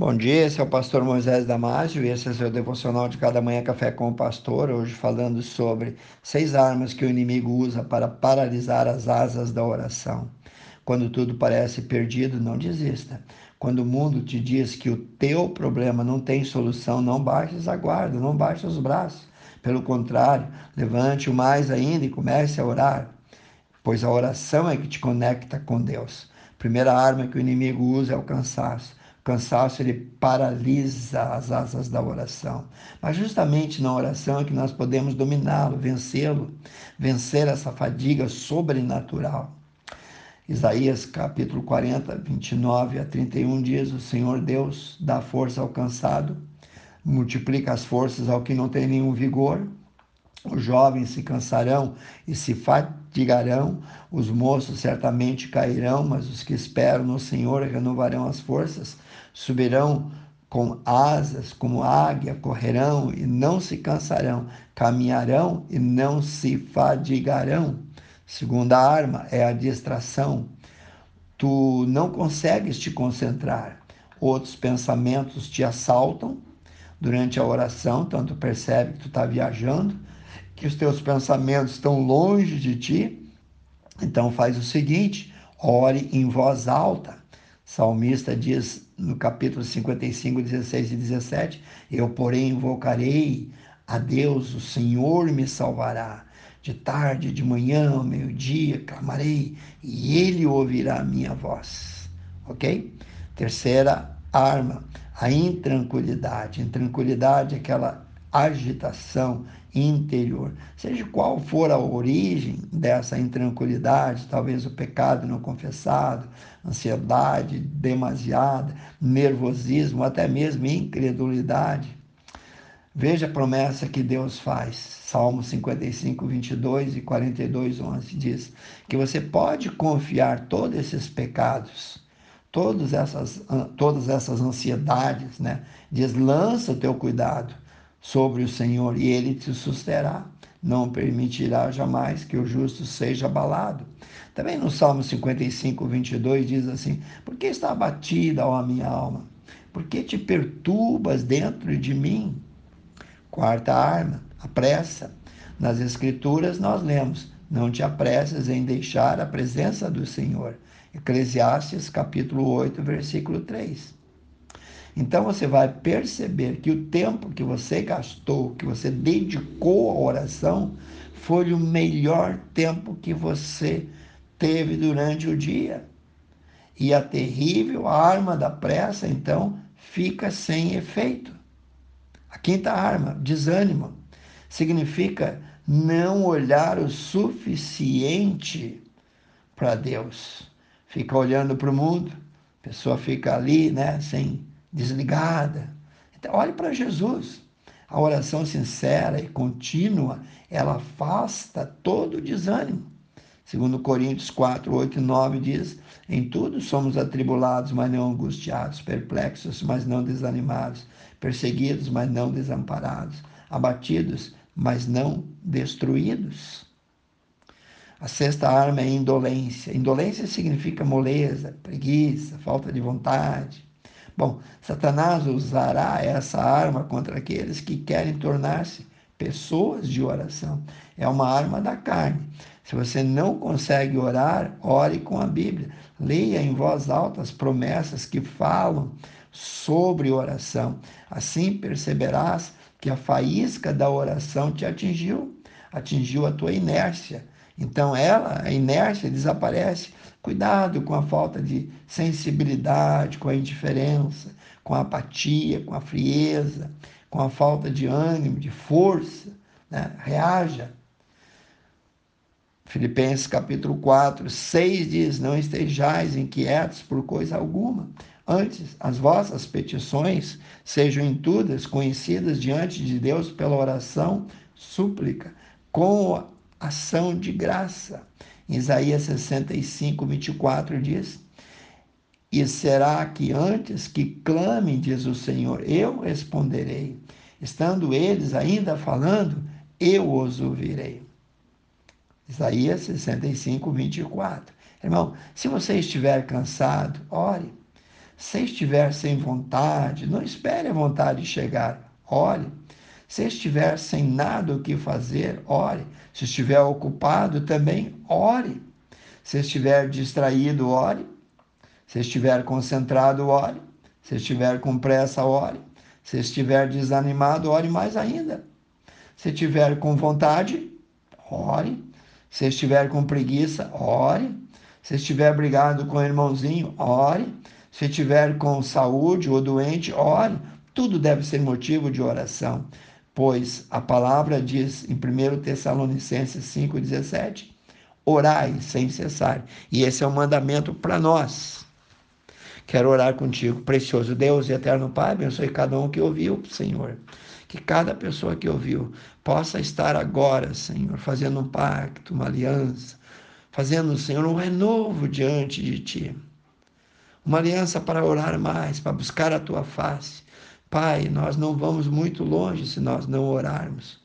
Bom dia, esse é o pastor Moisés Damásio e esse é o seu devocional de cada manhã café com o pastor, hoje falando sobre seis armas que o inimigo usa para paralisar as asas da oração. Quando tudo parece perdido, não desista. Quando o mundo te diz que o teu problema não tem solução, não baixes a guarda, não baixes os braços. Pelo contrário, levante-o mais ainda e comece a orar, pois a oração é que te conecta com Deus. A primeira arma que o inimigo usa é o cansaço. Cansaço ele paralisa as asas da oração. Mas justamente na oração é que nós podemos dominá-lo, vencê-lo, vencer essa fadiga sobrenatural. Isaías capítulo 40, 29 a 31 diz: O Senhor Deus dá força ao cansado, multiplica as forças ao que não tem nenhum vigor. Os jovens se cansarão e se fatigarão, os moços certamente cairão, mas os que esperam no Senhor renovarão as forças, subirão com asas como águia, correrão e não se cansarão, caminharão e não se fadigarão. Segunda arma é a distração. Tu não consegues te concentrar. Outros pensamentos te assaltam durante a oração, tanto percebe que tu está viajando, que os teus pensamentos estão longe de ti. Então faz o seguinte: ore em voz alta. Salmista diz no capítulo 55, 16 e 17: Eu, porém, invocarei a Deus, o Senhor me salvará. De tarde, de manhã, ao meio-dia, clamarei e ele ouvirá a minha voz. Ok? Terceira arma, a intranquilidade. Intranquilidade é aquela agitação interior. Seja qual for a origem dessa intranquilidade, talvez o pecado não confessado, ansiedade demasiada, nervosismo, até mesmo incredulidade. Veja a promessa que Deus faz. Salmo 55, 22 e 42, 11 diz que você pode confiar todos esses pecados, todas essas, todas essas ansiedades, né? Diz, lança o teu cuidado sobre o Senhor e ele te susterá. Não permitirá jamais que o justo seja abalado. Também no Salmo 55, 22 diz assim: Por que está abatida, ó minha alma? Por que te perturbas dentro de mim? Quarta arma, a pressa. Nas Escrituras nós lemos: Não te apresses em deixar a presença do Senhor. Eclesiastes capítulo 8, versículo 3. Então você vai perceber que o tempo que você gastou, que você dedicou à oração, foi o melhor tempo que você teve durante o dia. E a terrível arma da pressa, então, fica sem efeito. A quinta arma, desânimo, significa não olhar o suficiente para Deus. Fica olhando para o mundo, a pessoa fica ali, né, sem desligada. Então, olhe para Jesus. A oração sincera e contínua, ela afasta todo o desânimo. Segundo Coríntios 4, 8 e 9 diz, em tudo somos atribulados, mas não angustiados, perplexos, mas não desanimados, perseguidos, mas não desamparados, abatidos, mas não destruídos. A sexta arma é indolência. Indolência significa moleza, preguiça, falta de vontade, Bom, Satanás usará essa arma contra aqueles que querem tornar-se pessoas de oração. É uma arma da carne. Se você não consegue orar, ore com a Bíblia. Leia em voz alta as promessas que falam sobre oração. Assim perceberás que a faísca da oração te atingiu, atingiu a tua inércia. Então ela, a inércia desaparece. Cuidado com a falta de sensibilidade, com a indiferença, com a apatia, com a frieza, com a falta de ânimo, de força. Né? Reaja. Filipenses capítulo 4, 6 diz: Não estejais inquietos por coisa alguma. Antes, as vossas petições sejam em todas conhecidas diante de Deus pela oração, súplica, com ação de graça. Isaías 65, 24 diz: E será que antes que clamem, diz o Senhor, eu responderei. Estando eles ainda falando, eu os ouvirei. Isaías 65, 24. Irmão, se você estiver cansado, ore. Se estiver sem vontade, não espere a vontade chegar. Ore. Se estiver sem nada o que fazer, ore. Se estiver ocupado, também ore. Se estiver distraído, ore. Se estiver concentrado, ore. Se estiver com pressa, ore. Se estiver desanimado, ore mais ainda. Se estiver com vontade, ore. Se estiver com preguiça, ore. Se estiver brigado com o irmãozinho, ore. Se estiver com saúde ou doente, ore. Tudo deve ser motivo de oração, pois a palavra diz em 1 Tessalonicenses 5,17: orai sem cessar. E esse é o um mandamento para nós. Quero orar contigo, precioso Deus e eterno Pai, abençoe cada um que ouviu, Senhor. Que cada pessoa que ouviu possa estar agora, Senhor, fazendo um pacto, uma aliança, fazendo, Senhor, um renovo diante de Ti. Uma aliança para orar mais, para buscar a Tua face. Pai, nós não vamos muito longe se nós não orarmos.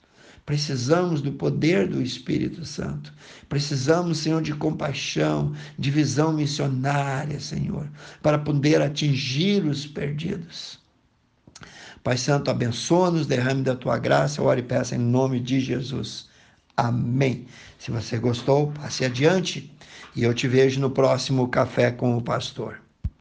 Precisamos do poder do Espírito Santo. Precisamos, Senhor, de compaixão, de visão missionária, Senhor, para poder atingir os perdidos. Pai Santo, abençoa-nos, derrame da tua graça, ore e peça em nome de Jesus. Amém. Se você gostou, passe adiante e eu te vejo no próximo Café com o Pastor.